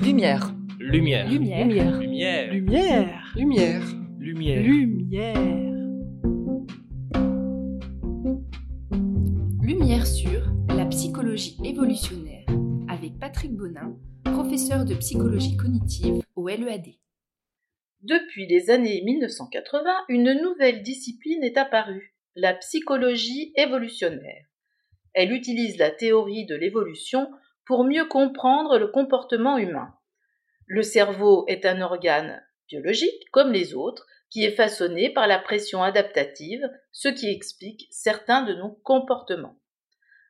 Lumière. Lumière. Lumière. Lumière. Lumière. Lumière. Lumière. Lumière. Lumière. Lumière sur la psychologie évolutionnaire avec Patrick Bonin, professeur de psychologie cognitive au LEAD. Depuis les années 1980, une nouvelle discipline est apparue, la psychologie évolutionnaire. Elle utilise la théorie de l'évolution pour mieux comprendre le comportement humain. Le cerveau est un organe biologique comme les autres qui est façonné par la pression adaptative, ce qui explique certains de nos comportements.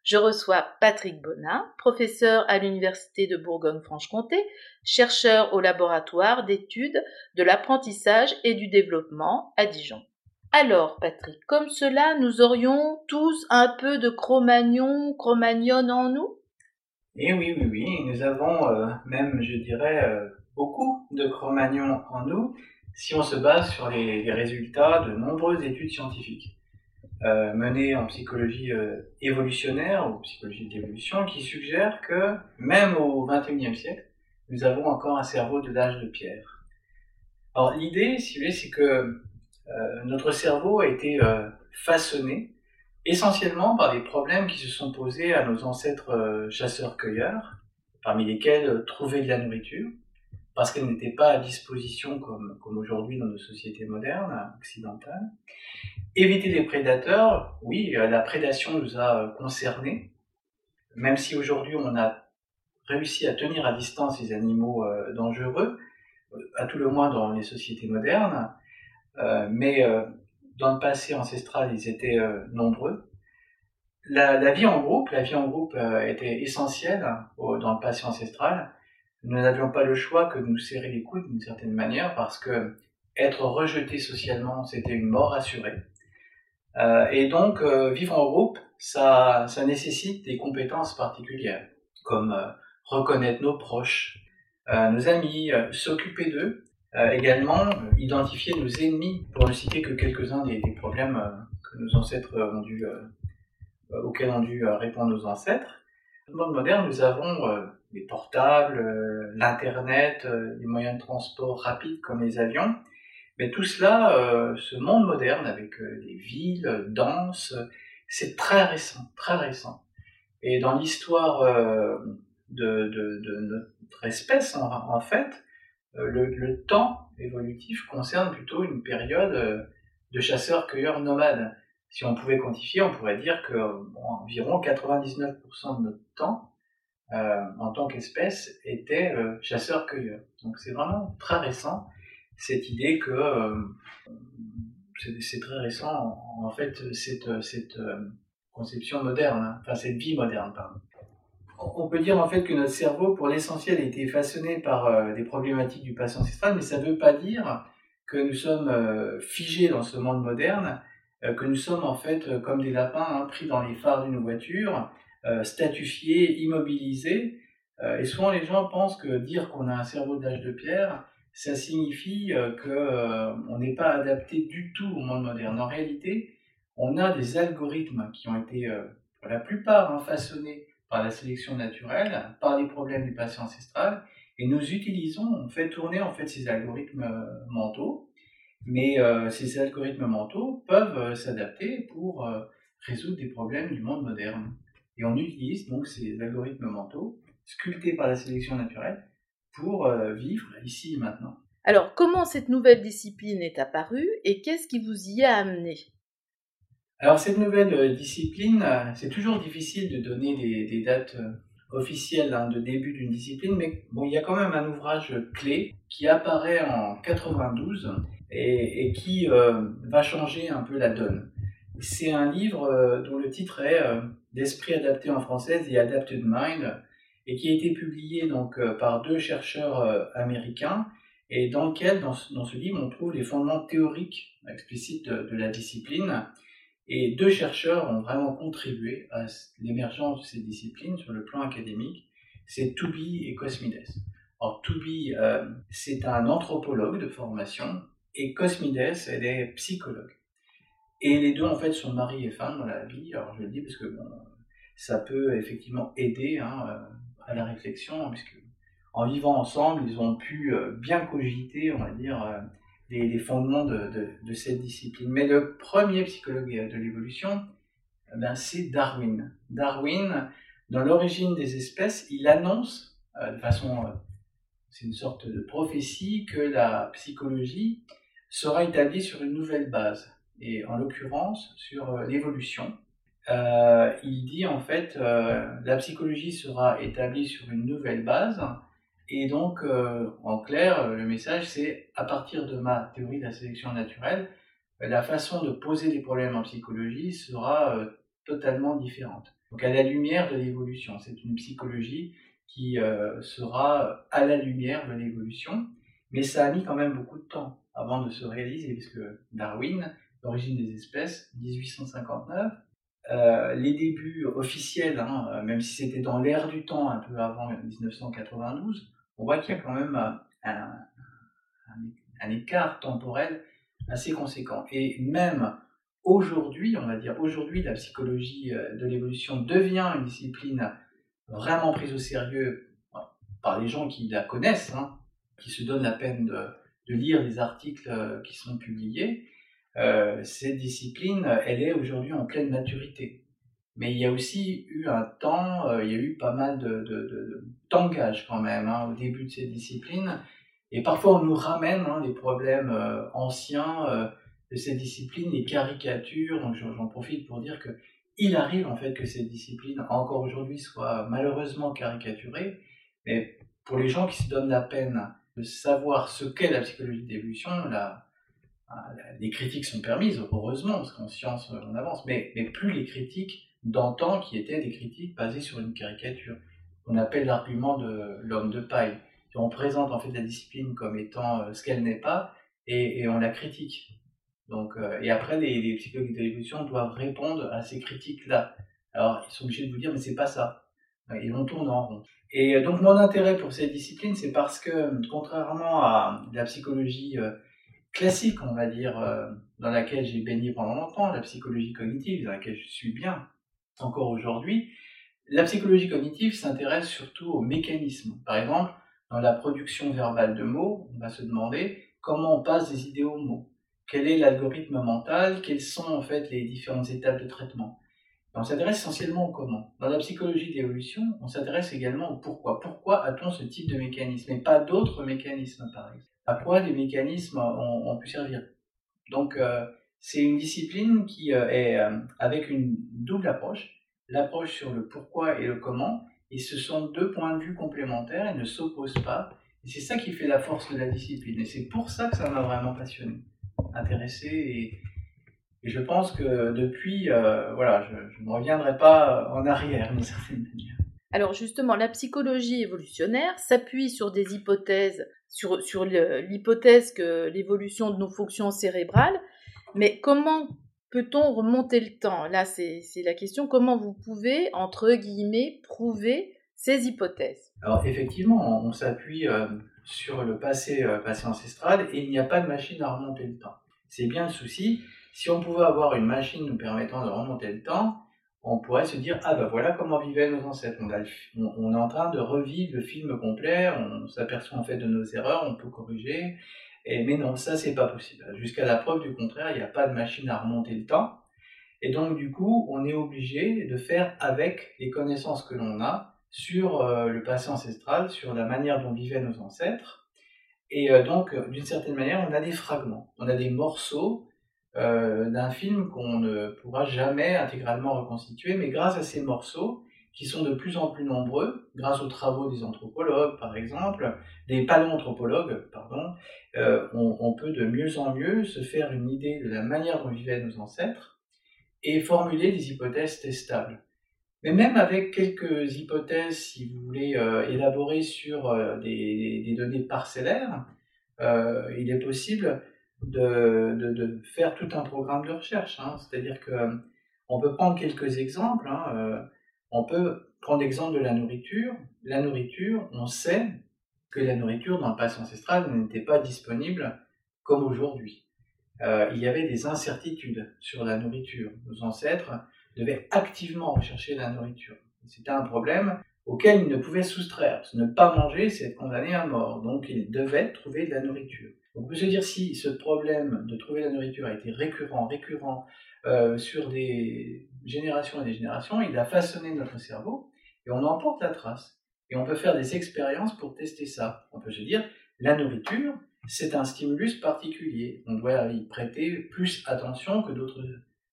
Je reçois Patrick Bonin, professeur à l'Université de Bourgogne-Franche-Comté, chercheur au laboratoire d'études de l'apprentissage et du développement à Dijon. Alors, Patrick, comme cela, nous aurions tous un peu de Cro-Magnon, en nous? Et oui, oui, oui, nous avons euh, même, je dirais, euh, beaucoup de Cro-Magnon en nous si on se base sur les, résultats de nombreuses études scientifiques euh, menées en psychologie évolutionnaire ou psychologie d'évolution qui suggèrent que même au XXIe siècle, nous avons encore un cerveau de l'âge de pierre. Alors l'idée, si vous voulez, c'est que notre cerveau a été façonné essentiellement par des problèmes qui se sont posés à nos ancêtres euh, chasseurs-cueilleurs, parmi lesquels euh, trouver de la nourriture, parce qu'elle n'était pas à disposition comme, comme aujourd'hui dans nos sociétés modernes, occidentales. Éviter les prédateurs, oui, euh, la prédation nous a concernés, même si aujourd'hui on a réussi à tenir à distance les animaux dangereux, à tout le moins dans les sociétés modernes, mais dans le passé ancestral ils étaient euh, nombreux. La, vie en groupe, la vie en groupe euh, était essentielle dans le passé ancestral. Nous n'avions pas le choix que de nous serrer les coudes d'une certaine manière parce que être rejeté socialement, c'était une mort assurée. Euh, et donc, vivre en groupe, ça, ça nécessite des compétences particulières, comme reconnaître nos proches, nos amis, s'occuper d'eux, également identifier nos ennemis, pour ne citer que quelques-uns des, problèmes que nos ancêtres ont dû, auxquels ont dû répondre nos ancêtres. Dans le monde moderne, nous avons les portables, l'Internet, les moyens de transport rapides comme les avions, mais tout cela, euh, ce monde moderne avec euh, les villes denses, c'est très récent, très récent. Et dans l'histoire euh, de, notre espèce, en fait, le, le, temps évolutif concerne plutôt une période de chasseurs-cueilleurs nomades. Si on pouvait quantifier, on pourrait dire que environ 99% de notre temps, en tant qu'espèce, était chasseurs-cueilleurs. Donc c'est vraiment très récent cette idée que euh, c'est très récent, en, fait, cette, euh, conception moderne, hein, enfin cette vie moderne, pardon. On peut dire en fait que notre cerveau, pour l'essentiel, a été façonné par euh, des problématiques du passé ancestral, mais ça ne veut pas dire que nous sommes euh, figés dans ce monde moderne, euh, que nous sommes en fait comme des lapins hein, pris dans les phares d'une voiture, statifiés, immobilisés. et souvent les gens pensent que dire qu'on a un cerveau d'âge de pierre, ça signifie que on n'est pas adapté du tout au monde moderne. En réalité, on a des algorithmes qui ont été, pour la plupart, hein, façonnés par la sélection naturelle, par les problèmes du passé ancestral, et nous utilisons, on fait tourner en fait ces algorithmes mentaux, mais ces algorithmes mentaux peuvent s'adapter pour résoudre des problèmes du monde moderne. Et on utilise donc ces algorithmes mentaux, sculptés par la sélection naturelle, pour euh, vivre ici et maintenant. Alors, comment cette nouvelle discipline est apparue et qu'est-ce qui vous y a amené? Alors, cette nouvelle euh, discipline, euh, c'est toujours difficile de donner des, dates officielles hein, de début d'une discipline, mais bon, il y a quand même un ouvrage clé qui apparaît en 92 et, qui euh, va changer un peu la donne. C'est un livre dont le titre est D'esprit adapté en français, The Adapted Mind, et qui a été publié donc euh, par deux chercheurs euh, américains et dans lequel, dans ce, livre, on trouve les fondements théoriques explicites de, la discipline. Et deux chercheurs ont vraiment contribué à l'émergence de cette discipline sur le plan académique. C'est Toubi et Cosmides. Alors Toubi, euh, c'est un anthropologue de formation et Cosmides, elle est psychologue. Et les deux, en fait, sont mari et femme dans la vie. Alors je le dis parce que ça peut effectivement aider hein, à la réflexion, puisque en vivant ensemble, ils ont pu bien cogiter, on va dire, les, fondements de, cette discipline. Mais le premier psychologue de l'évolution, ben, c'est Darwin. Darwin, dans l'origine des espèces, il annonce de façon c'est une sorte de prophétie que la psychologie sera établie sur une nouvelle base, et en l'occurrence sur euh, l'évolution. Euh, il dit en fait euh, la psychologie sera établie sur une nouvelle base, et donc en clair, le message c'est à partir de ma théorie de la sélection naturelle, la façon de poser des problèmes en psychologie sera totalement différente. Donc à la lumière de l'évolution, c'est une psychologie qui euh, sera à la lumière de l'évolution. Mais ça a mis quand même beaucoup de temps avant de se réaliser, puisque Darwin, l'origine des espèces, 1859, euh, les débuts officiels, hein, même si c'était dans l'air du temps un peu avant 1992, on voit qu'il y a quand même un, un, écart temporel assez conséquent. Et même aujourd'hui, on va dire aujourd'hui, la psychologie euh, de l'évolution devient une discipline vraiment prise au sérieux par les gens qui la connaissent, hein, qui se donnent la peine de, lire les articles euh, qui sont publiés, euh, cette discipline, elle est aujourd'hui en pleine maturité. Mais il y a aussi eu un temps, euh, il y a eu pas mal de, d'engage quand même hein, au début de cette discipline. Et parfois on nous ramène hein, les problèmes anciens de cette discipline, les caricatures. Donc j'en profite pour dire que il arrive en fait que cette discipline, encore aujourd'hui, soit malheureusement caricaturée, mais pour les gens qui se donnent la peine de savoir ce qu'est la psychologie d'évolution, la, les critiques sont permises, heureusement, parce qu'en science on avance, mais plus les critiques d'antan qui étaient des critiques basées sur une caricature, qu'on appelle l'argument de l'homme de paille. On présente en fait la discipline comme étant euh, ce qu'elle n'est pas et, et on la critique. Donc, euh, et après, les, les psychologues de l'évolution doivent répondre à ces critiques-là. Alors, ils sont obligés de vous dire, mais c'est pas ça. Ils vont tourner en rond. Et euh, donc, mon intérêt pour cette discipline, c'est parce que, contrairement à la psychologie classique, on va dire, dans laquelle j'ai baigné pendant longtemps, la psychologie cognitive, dans laquelle je suis bien encore aujourd'hui, la psychologie cognitive s'intéresse surtout aux mécanismes. Par exemple, dans la production verbale de mots, on va se demander comment on passe des idées aux mots quel est l'algorithme mental, quelles sont en fait les différentes étapes de traitement? on s'intéresse essentiellement au comment. Dans la psychologie de l'évolution, on s'intéresse également au pourquoi. Pourquoi a-t-on ce type de mécanisme et pas d'autres mécanismes, par exemple? À quoi les mécanismes ont, pu servir? Donc, euh, c'est une discipline qui euh, est euh, avec une double approche, l'approche sur le pourquoi et le comment, et ce sont deux points de vue complémentaires et ne s'opposent pas. Et c'est ça qui fait la force de la discipline. Et c'est pour ça que ça m'a vraiment passionné intéressé et, je pense que depuis, euh, voilà, je, ne reviendrai pas en arrière d'une certaine manière. Alors justement, la psychologie évolutionnaire s'appuie sur des hypothèses, sur, sur l'hypothèse que l'évolution de nos fonctions cérébrales, mais comment peut-on remonter le temps? Là, c'est la question, comment vous pouvez, entre guillemets, prouver ces hypothèses? Alors effectivement, on, s'appuie euh, sur le passé, euh, passé ancestral et il n'y a pas de machine à remonter le temps. C'est bien le souci. Si on pouvait avoir une machine nous permettant de remonter le temps, on pourrait se dire ah ben voilà comment vivaient nos ancêtres. On, est en train de revivre le film complet, on s'aperçoit en fait de nos erreurs, on peut corriger. Mais non, ça c'est pas possible. Jusqu'à la preuve du contraire, il n'y a pas de machine à remonter le temps. Et donc du coup, on est obligé de faire avec les connaissances que l'on a sur euh, le passé ancestral, sur la manière dont vivaient nos ancêtres, et euh, donc, euh, d'une certaine manière, on a des fragments, on a des morceaux d'un film qu'on ne pourra jamais intégralement reconstituer, mais grâce à ces morceaux, qui sont de plus en plus nombreux, grâce aux travaux des anthropologues par exemple, des paléanthropologues, pardon, euh, on, peut de mieux en mieux se faire une idée de la manière dont vivaient nos ancêtres et formuler des hypothèses testables. Mais même avec quelques hypothèses, si vous voulez euh, élaborer sur euh, des, données parcellaires, euh, il est possible de, faire tout un programme de recherche. Hein. C'est-à-dire que on peut prendre quelques exemples. Hein. On peut prendre l'exemple de la nourriture. La nourriture, on sait que la nourriture dans le passé ancestral n'était pas disponible comme aujourd'hui. il y avait des incertitudes sur la nourriture. Nos ancêtres devait activement rechercher la nourriture. C'était un problème auquel il ne pouvait soustraire. Ne pas manger, c'est être condamné à mort. Donc il devait trouver de la nourriture. On peut se dire si ce problème de trouver la nourriture a été récurrent, récurrent euh, sur des générations et des générations, il a façonné notre cerveau et on en porte la trace. Et on peut faire des expériences pour tester ça. On peut se dire, la nourriture, c'est un stimulus particulier. On doit y prêter plus attention que d'autres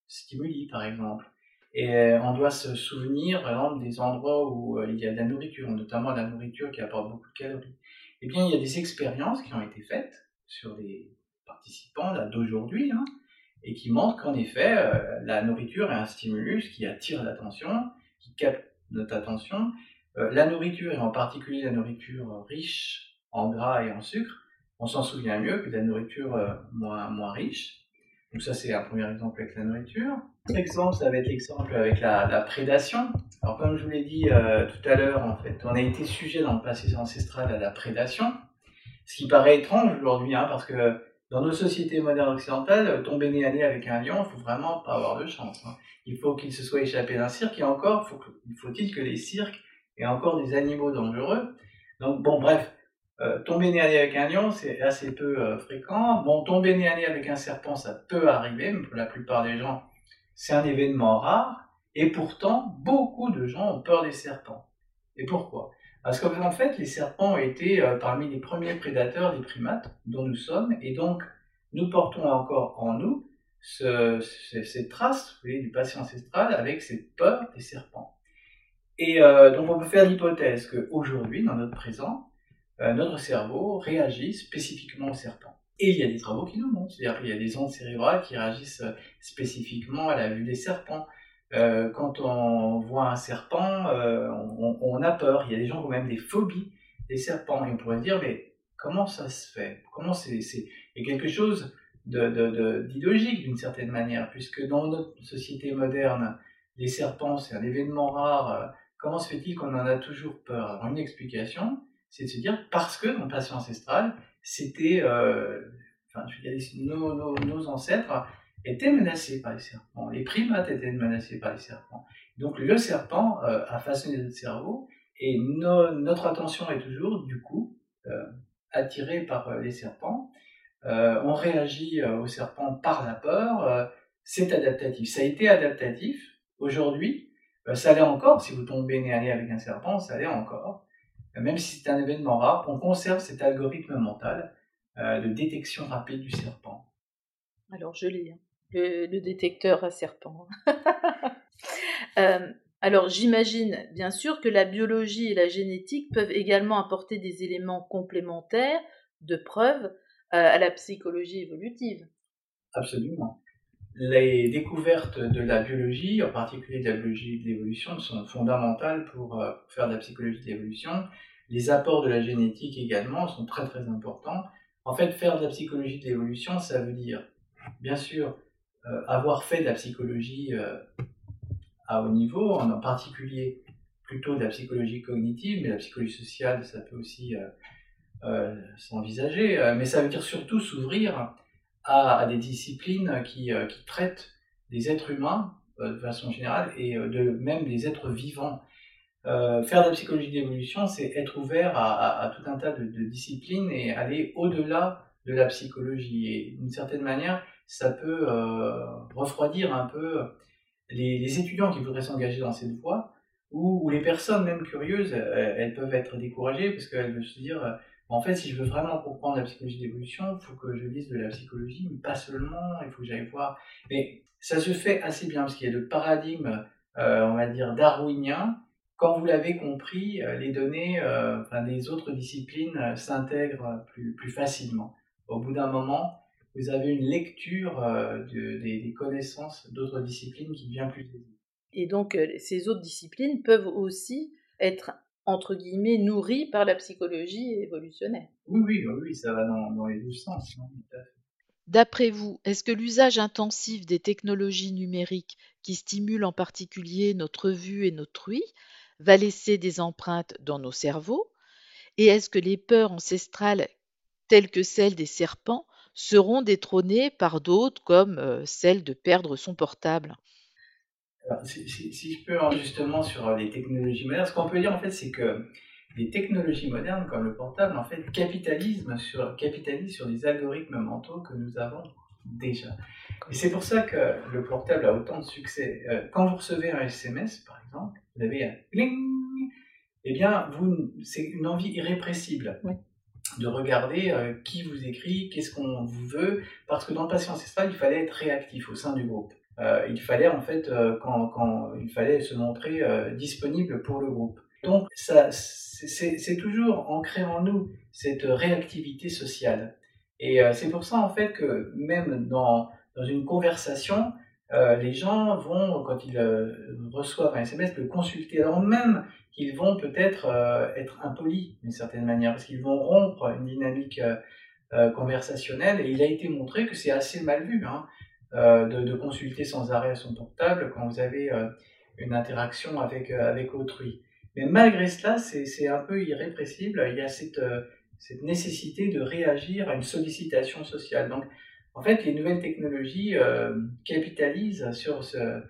stimuli, par exemple. Et euh, on doit se souvenir, par exemple, des endroits où euh, il y a de la nourriture, notamment la nourriture qui apporte beaucoup de calories. Eh bien, il y a des expériences qui ont été faites sur les participants d'aujourd'hui, hein, et qui montrent qu'en effet, euh, la nourriture est un stimulus qui attire l'attention, qui capte notre attention. la nourriture, et en particulier la nourriture riche en gras et en sucre, on s'en souvient mieux que la nourriture moins, moins riche. Donc ça, c'est un premier exemple avec la nourriture. Autre exemple, ça va être l'exemple avec la, prédation. Alors comme je vous l'ai dit euh, tout à l'heure, en fait, on a été sujet dans le passé ancestral à la prédation, ce qui paraît étrange aujourd'hui, hein, parce que dans nos sociétés modernes occidentales, tomber nez à nez avec un lion, il faut vraiment pas avoir de chance. Hein. Il faut qu'il se soit échappé d'un cirque, et encore, faut-il que les cirques aient encore des animaux dangereux? Donc bon, bref, euh, tomber nez à nez avec un lion, c'est assez peu euh, fréquent. Bon, tomber nez avec un serpent, ça peut arriver, mais pour la plupart des gens, c'est un événement rare. Et pourtant, beaucoup de gens ont peur des serpents. Et pourquoi? Parce qu'en fait, les serpents été euh, parmi les premiers prédateurs des primates dont nous sommes, et donc nous portons encore en nous cette trace du passé ancestral avec cette peur des serpents. Et donc on peut faire l'hypothèse qu'aujourd'hui, dans notre présent, euh, notre cerveau réagit spécifiquement aux serpents. Et il y a des travaux qui nous montrent, c'est-à-dire qu'il y a des ondes cérébrales qui réagissent euh, spécifiquement à la vue des serpents. Euh, quand on voit un serpent, on, a peur. Il y a des gens qui ont même des phobies des serpents. Et on pourrait se dire, mais comment ça se fait? Comment c'est, Il quelque chose de, d'une certaine manière, puisque dans notre société moderne, les serpents, c'est un événement rare. Comment se fait-il qu'on en a toujours peur? Alors, une explication, c'est de se dire parce que dans passé ancestral, c'était, euh, nos, ancêtres étaient menacés par les serpents, les primates étaient menacés par les serpents. Donc le serpent euh, a façonné notre cerveau et notre attention est toujours, du coup, euh, attirée par les serpents. on réagit aux serpents par la peur, c'est adaptatif. Ça a été adaptatif. Aujourd'hui, ça l'est encore. Si vous tombez nez à nez avec un serpent, ça l'est encore même si c'est un événement rare, on conserve cet algorithme mental euh, de détection rapide du serpent. Alors je lis, le, détecteur à serpent. Euh, alors j'imagine bien sûr que la biologie et la génétique peuvent également apporter des éléments complémentaires de preuve euh, à la psychologie évolutive. Absolument. Les découvertes de la biologie, en particulier de la biologie de l'évolution, sont fondamentales pour faire de la psychologie de l'évolution les apports de la génétique également sont très très importants. En fait, faire de la psychologie de l'évolution, ça veut dire, bien sûr, euh, avoir fait de la psychologie euh, à haut niveau, en particulier plutôt de la psychologie cognitive, mais la psychologie sociale, ça peut aussi euh, s'envisager. mais ça veut dire surtout s'ouvrir à, des disciplines qui, traitent des êtres humains de façon générale et de même des êtres vivants. Euh, faire de la psychologie d'évolution, c'est être ouvert à, tout un tas de, disciplines et aller au-delà de la psychologie. Et d'une certaine manière, ça peut euh, refroidir un peu les, étudiants qui voudraient s'engager dans cette voie, ou, les personnes même curieuses, elles, peuvent être découragées parce qu'elles veulent se dire, en fait, si je veux vraiment comprendre la psychologie d'évolution, il faut que je lise de la psychologie, mais pas seulement, il faut que j'aille voir. Mais ça se fait assez bien parce qu'il y a le paradigme, euh, on va dire, darwinien, quand vous l'avez compris, euh, les données euh, enfin, des autres disciplines euh, s'intègrent plus, plus facilement. Au bout d'un moment, vous avez une lecture des, connaissances d'autres disciplines qui devient plus aisée. Et donc, ces autres disciplines peuvent aussi être, entre guillemets, nourries par la psychologie évolutionnaire. Oui, oui, oui, ça va dans, les deux sens. Hein, D'après vous, est-ce que l'usage intensif des technologies numériques qui stimulent en particulier notre vue et notre ouïe va laisser des empreintes dans nos cerveaux? Et est-ce que les peurs ancestrales, telles que celles des serpents, seront détrônées par d'autres comme euh, celle de perdre son portable si, si, je peux justement sur les technologies modernes, ce qu'on peut dire en fait, c'est que les technologies modernes comme le portable en fait capitalisent sur, capitalisent sur les algorithmes mentaux que nous avons déjà. Et c'est pour ça que le portable a autant de succès. Euh, quand vous recevez un SMS, par exemple, vous avez un cling, eh bien, vous, c'est une envie irrépressible de regarder euh, qui vous écrit, qu'est-ce qu'on vous veut, parce que dans patient ancestral, il fallait être réactif au sein du groupe. Euh, il fallait en fait, quand, quand, il fallait se montrer disponible pour le groupe. Donc, ça, c'est toujours ancré en nous cette réactivité sociale. Et c'est pour ça en fait que même dans dans une conversation, euh, les gens vont, quand ils euh, reçoivent un SMS, le consulter, alors même qu'ils vont peut-être euh, être impolis d'une certaine manière, parce qu'ils vont rompre une dynamique conversationnelle, et il a été montré que c'est assez mal vu hein, de, consulter sans arrêt son portable quand vous avez une interaction avec, avec autrui. Mais malgré cela, c'est un peu irrépressible, il y a cette, cette nécessité de réagir à une sollicitation sociale. Donc, en fait, les nouvelles technologies euh, capitalisent sur ce,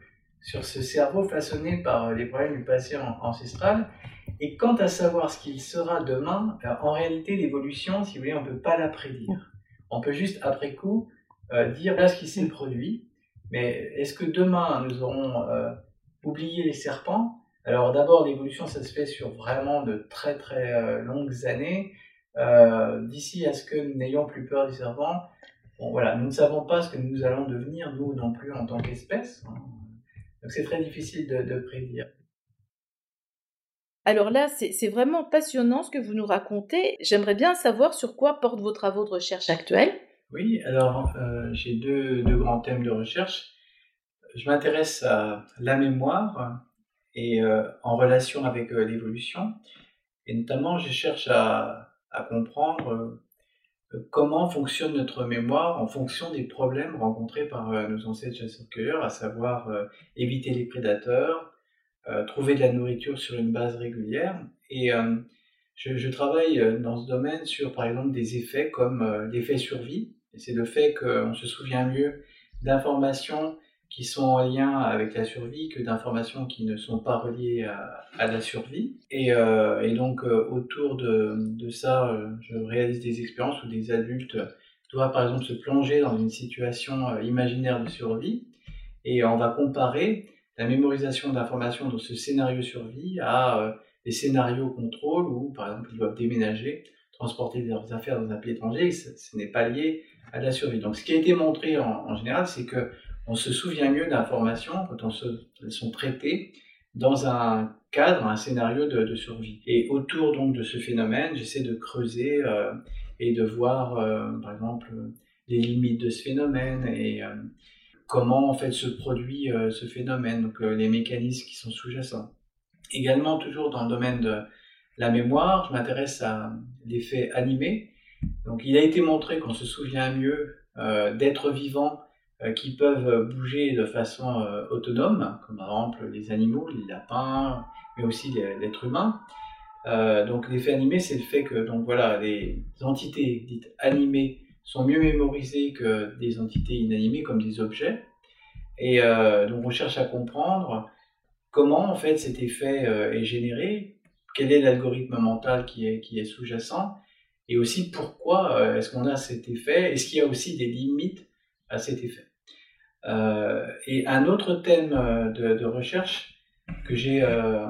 sur ce cerveau façonné par les problèmes du passé ancestral. Et quant à savoir ce qu'il sera demain, euh, en réalité, l'évolution, si vous voulez, on ne peut pas la prédire. On peut juste, après coup, euh, dire là ce qui s'est produit. Mais est-ce que demain, nous aurons oublié les serpents? Alors d'abord, l'évolution, ça se fait sur vraiment de très très longues années. D'ici à ce que nous n'ayons plus peur des serpents, voilà, nous ne savons pas ce que nous allons devenir, nous non plus, en tant qu'espèce. Donc c'est très difficile de, prédire. Alors là, c'est vraiment passionnant ce que vous nous racontez. J'aimerais bien savoir sur quoi portent vos travaux de recherche actuels. Oui, alors euh, j'ai deux, grands thèmes de recherche. Je m'intéresse à la mémoire et euh, en relation avec euh, l'évolution. Et notamment, je cherche à comprendre comment fonctionne notre mémoire en fonction des problèmes rencontrés par euh, nos ancêtres chasseurs-cueilleurs, à savoir euh, éviter les prédateurs, euh, trouver de la nourriture sur une base régulière. Et je, travaille dans ce domaine sur, par exemple, des effets comme l'effet survie. c'est le fait qu'on se souvient mieux d'informations qui sont en lien avec la survie que d'informations qui ne sont pas reliées à, la survie. Et, euh, donc euh, autour de, ça, euh, je réalise des expériences où des adultes doivent par exemple se plonger dans une situation imaginaire de survie et on va comparer la mémorisation d'informations dans ce scénario survie à des scénarios contrôle où par exemple ils doivent déménager, transporter leurs affaires dans un pays étranger, ce, n'est pas lié à la survie. Donc ce qui a été montré en général, c'est que on se souvient mieux d'informations quand elles sont traitées dans un cadre, un scénario de, survie. Et autour donc de ce phénomène, j'essaie de creuser euh, et de voir, euh, par exemple, les limites de ce phénomène et euh, comment en fait se produit ce phénomène, donc les mécanismes qui sont sous-jacents. Également, toujours dans le domaine de la mémoire, je m'intéresse à l'effet animé. Donc, il a été montré qu'on se souvient mieux d'être vivant euh, qui peuvent bouger de façon euh, autonome, comme par exemple les animaux, les lapins, mais aussi l'être humain. Euh, donc l'effet animé, c'est le fait que donc voilà, les entités dites animées sont mieux mémorisées que des entités inanimées comme des objets. Et donc on cherche à comprendre comment en fait cet effet est généré, quel est l'algorithme mental qui est, qui est sous-jacent, et aussi pourquoi est-ce qu'on a cet effet, est-ce qu'il y a aussi des limites à cet effet. Euh, et un autre thème euh, de, recherche que j'ai euh,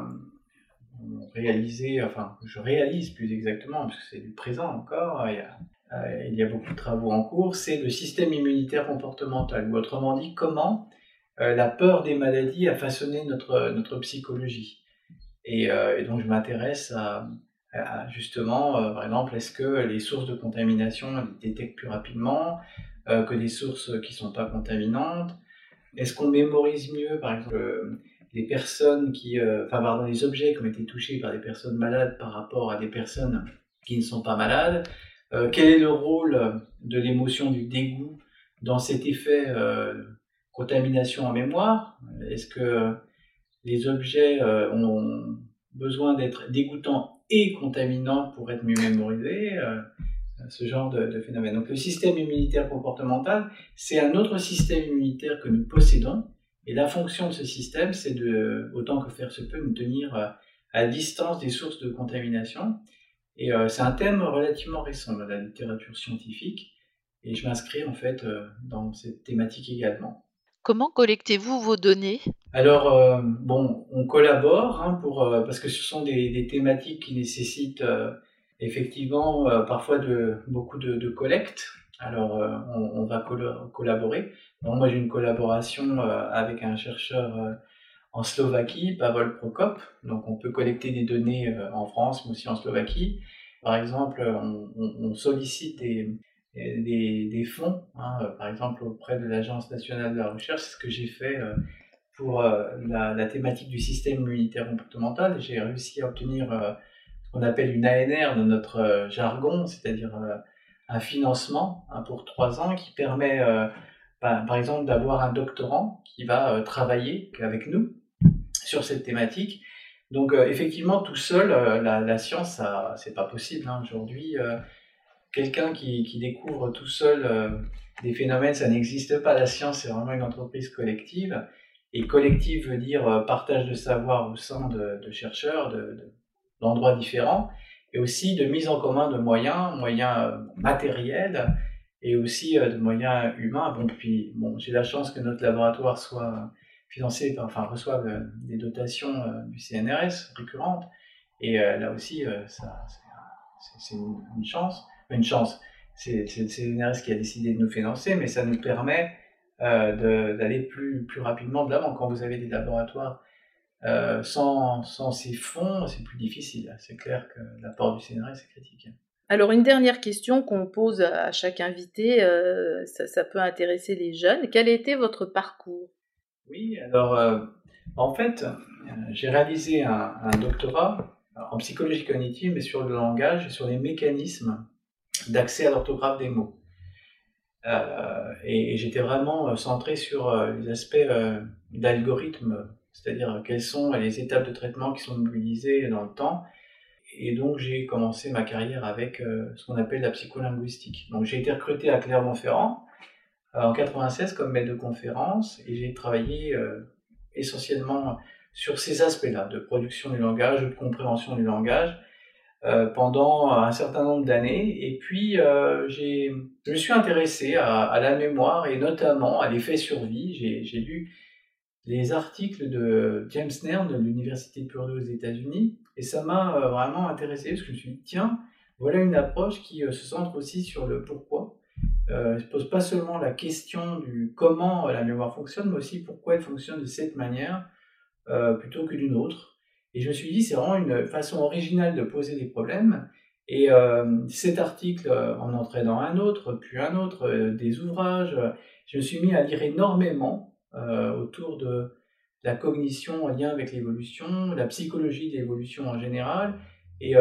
réalisé, enfin je réalise plus exactement, parce que c'est du présent encore, il y, a, beaucoup de travaux en cours, c'est le système immunitaire comportemental, autrement dit, comment la peur des maladies a façonné notre, notre psychologie. Et, donc je m'intéresse à, justement, par exemple, est-ce que les sources de contamination elles détectent plus rapidement euh, que des sources qui ne sont pas contaminantes. Est-ce qu'on mémorise mieux, par exemple, euh, les personnes qui, euh, pardon, les objets qui ont été touchés par des personnes malades par rapport à des personnes qui ne sont pas malades Quel est le rôle de l'émotion du dégoût dans cet effet contamination en mémoire? Est-ce que les objets ont besoin d'être dégoûtants et contaminants pour être mieux mémorisés ce genre de, phénomène. Donc le système immunitaire comportemental, c'est un autre système immunitaire que nous possédons Et la fonction de ce système, c'est de, autant que faire se peut, nous tenir euh, à distance des sources de contamination. Et euh, c'est un thème relativement récent dans la littérature scientifique. Et je m'inscris en fait euh, dans cette thématique également. Comment collectez-vous vos données? Alors, bon, on collabore hein, pour, parce que ce sont des, thématiques qui nécessitent effectivement parfois de, beaucoup de, de collecte. Alors, on, va collaborer. moi, j'ai une collaboration avec un chercheur en Slovaquie, Pavel Prokop. Donc on peut collecter des données euh, en France, mais aussi en Slovaquie. Par exemple, on, sollicite des, fonds, hein, par exemple auprès de l'Agence nationale de la recherche, c'est ce que j'ai fait euh, pour euh, la, thématique du système immunitaire comportemental. J'ai réussi à obtenir qu'on appelle une ANR dans notre jargon, c'est-à-dire un financement hein, pour trois ans qui permet, par exemple, d'avoir un doctorant qui va travailler avec nous sur cette thématique. Donc euh, effectivement, tout seul, euh, la, science, c'est pas possible. Hein. Aujourd'hui, euh, quelqu'un qui, découvre tout seul des phénomènes, ça n'existe pas. La science, c'est vraiment une entreprise collective. Et collective veut dire partage de savoir au sein de, chercheurs, d'endroits différents, et aussi de mise en commun de moyens, moyens matériels, et aussi de moyens humains. Bon, puis, bon, j'ai la chance que notre laboratoire soit financés, enfin reçoivent euh, des dotations euh, du CNRS récurrentes. Et euh, là aussi, c'est une, chance. Une chance. C'est le CNRS qui a décidé de nous financer, mais ça nous permet d'aller plus, plus rapidement de l'avant. Quand vous avez des laboratoires sans, sans, ces fonds, c'est plus difficile. C'est clair que l'apport du CNRS est critique. Alors une dernière question qu'on pose à chaque invité, ça, ça, peut intéresser les jeunes. Quel a été votre parcours? Oui, alors euh, en fait, euh, j'ai réalisé un, doctorat en psychologie cognitive, mais sur le langage et sur les mécanismes d'accès à l'orthographe des mots. Euh, et, j'étais vraiment centré sur les aspects d'algorithme, c'est-à-dire quelles sont les étapes de traitement qui sont mobilisées dans le temps. Et donc j'ai commencé ma carrière avec ce qu'on appelle la psycholinguistique. Donc j'ai été recruté à Clermont-Ferrand euh, en 96 comme maître de conférence et j'ai travaillé euh, essentiellement sur ces aspects-là de production du langage, de compréhension du langage euh, pendant un certain nombre d'années. Et puis, je me suis intéressé à, la mémoire et notamment à l'effet survie. J'ai, j'ai les articles de James Nairn de l'Université de Purdue aux États-Unis et ça m'a vraiment intéressé parce que je me suis dit, tiens, voilà une approche qui se centre aussi sur le pourquoi euh, se pose pas seulement la question du comment la mémoire fonctionne, mais aussi pourquoi elle fonctionne de cette manière euh, plutôt que d'une autre. Et je me suis dit, c'est vraiment une façon originale de poser des problèmes. Et euh, cet article en entraînant un autre, puis un autre, des ouvrages, je me suis mis à lire énormément autour de la cognition en lien avec l'évolution, la psychologie de l'évolution en général. Et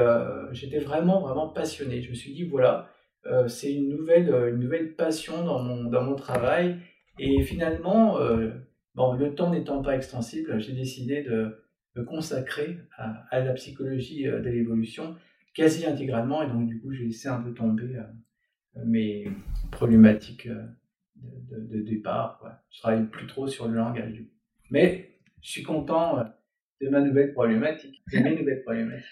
j'étais vraiment, vraiment passionné. Je me suis dit, voilà, euh, c'est une nouvelle, euh, une nouvelle passion dans mon, dans mon travail. Et finalement, euh, bon, le temps n'étant pas extensible, j'ai décidé de me consacrer à, la psychologie de l'évolution quasi intégralement. Et donc, du coup, j'ai laissé un peu tomber mes problématiques de, de, départ. Quoi. Je travaille plus trop sur le langage. Mais je suis content de ma nouvelle problématique, de mes nouvelles problématiques.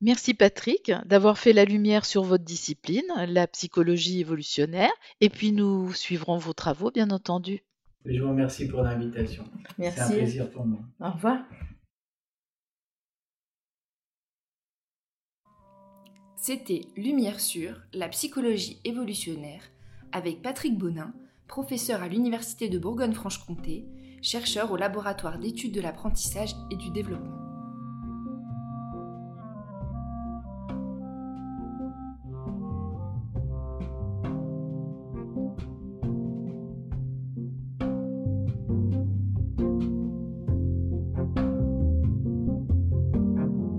Merci Patrick d'avoir fait la lumière sur votre discipline, la psychologie évolutionnaire, et puis nous suivrons vos travaux, bien entendu. Je vous remercie pour l'invitation. Merci. C'est un plaisir pour moi. Au revoir. C'était Lumière sur la psychologie évolutionnaire avec Patrick Bonin, professeur à l'Université de Bourgogne-Franche-Comté, chercheur au laboratoire d'études de l'apprentissage et du développement.